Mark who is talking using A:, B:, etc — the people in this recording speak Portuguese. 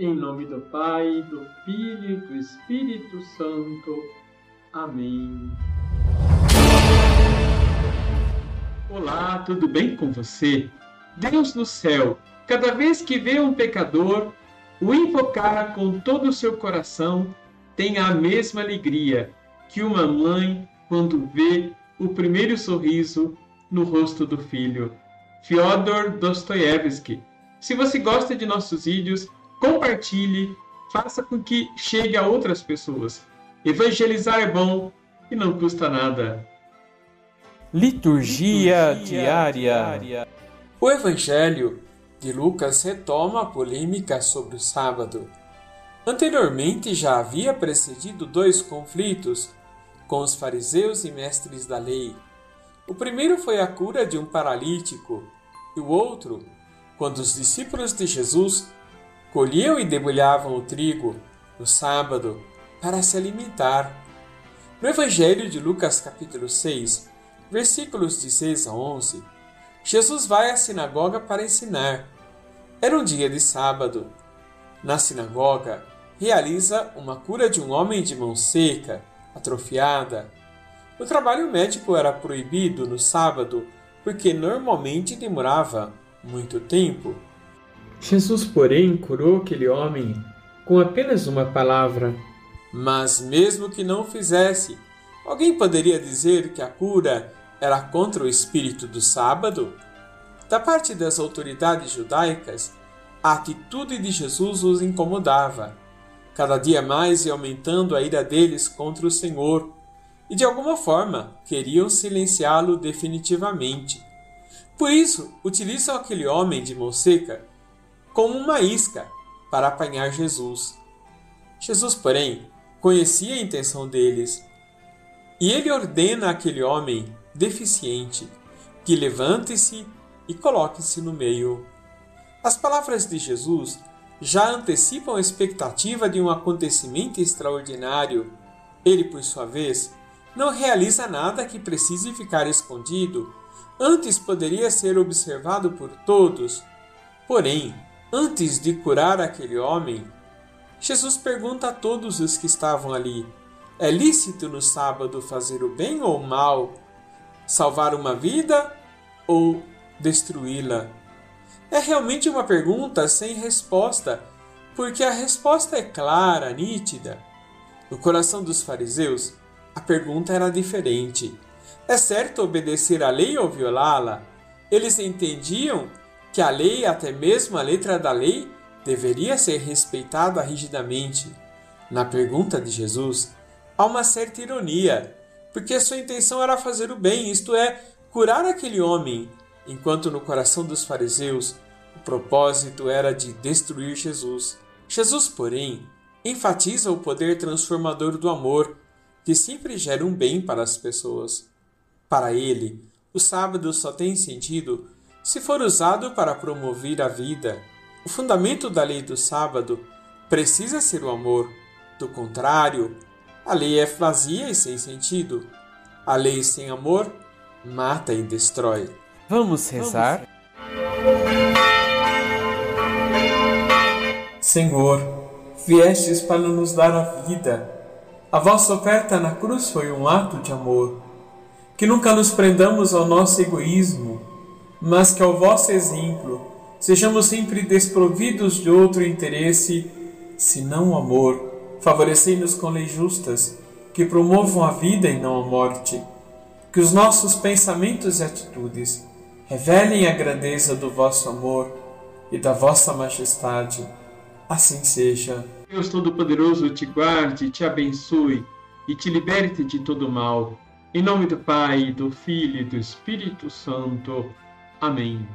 A: Em nome do Pai, do Filho e do Espírito Santo. Amém. Olá, tudo bem com você? Deus no céu, cada vez que vê um pecador, o invocar com todo o seu coração, tem a mesma alegria que uma mãe quando vê o primeiro sorriso no rosto do filho. Fyodor Dostoiévski. Se você gosta de nossos vídeos, compartilhe, faça com que chegue a outras pessoas. Evangelizar é bom e não custa nada.
B: Liturgia, Liturgia diária.
C: diária. O Evangelho de Lucas retoma a polêmica sobre o sábado. Anteriormente já havia precedido dois conflitos com os fariseus e mestres da lei. O primeiro foi a cura de um paralítico, e o outro, quando os discípulos de Jesus colhiam e debulhavam o trigo no sábado para se alimentar. No Evangelho de Lucas, capítulo 6, versículos de 6 a 11, Jesus vai à sinagoga para ensinar. Era um dia de sábado. Na sinagoga, realiza uma cura de um homem de mão seca, atrofiada. O trabalho médico era proibido no sábado porque normalmente demorava muito tempo.
A: Jesus, porém, curou aquele homem com apenas uma palavra.
C: Mas, mesmo que não fizesse, alguém poderia dizer que a cura era contra o espírito do sábado? Da parte das autoridades judaicas, a atitude de Jesus os incomodava. Cada dia mais ia aumentando a ira deles contra o Senhor, e de alguma forma queriam silenciá-lo definitivamente. Por isso, utilizam aquele homem de mão seca como uma isca para apanhar Jesus. Jesus, porém, conhecia a intenção deles e ele ordena àquele homem deficiente que levante-se e coloque-se no meio. As palavras de Jesus já antecipam a expectativa de um acontecimento extraordinário. Ele, por sua vez, não realiza nada que precise ficar escondido, antes poderia ser observado por todos. Porém, Antes de curar aquele homem, Jesus pergunta a todos os que estavam ali: É lícito no sábado fazer o bem ou o mal? Salvar uma vida ou destruí-la? É realmente uma pergunta sem resposta, porque a resposta é clara, nítida. No coração dos fariseus, a pergunta era diferente. É certo obedecer à lei ou violá-la? Eles entendiam que a lei, até mesmo a letra da lei, deveria ser respeitada rigidamente. Na pergunta de Jesus, há uma certa ironia, porque sua intenção era fazer o bem, isto é, curar aquele homem, enquanto no coração dos fariseus o propósito era de destruir Jesus. Jesus, porém, enfatiza o poder transformador do amor, que sempre gera um bem para as pessoas. Para ele, o sábado só tem sentido se for usado para promover a vida. O fundamento da lei do sábado precisa ser o amor. Do contrário, a lei é vazia e sem sentido. A lei sem amor mata e destrói.
B: Vamos rezar?
C: Senhor, viestes para nos dar a vida. A vossa oferta na cruz foi um ato de amor. Que nunca nos prendamos ao nosso egoísmo mas que ao vosso exemplo sejamos sempre desprovidos de outro interesse, senão o amor. Favorecei-nos com leis justas, que promovam a vida e não a morte. Que os nossos pensamentos e atitudes revelem a grandeza do vosso amor e da vossa majestade. Assim seja.
A: Deus Todo-Poderoso te guarde, te abençoe e te liberte de todo mal. Em nome do Pai, do Filho e do Espírito Santo. Amém.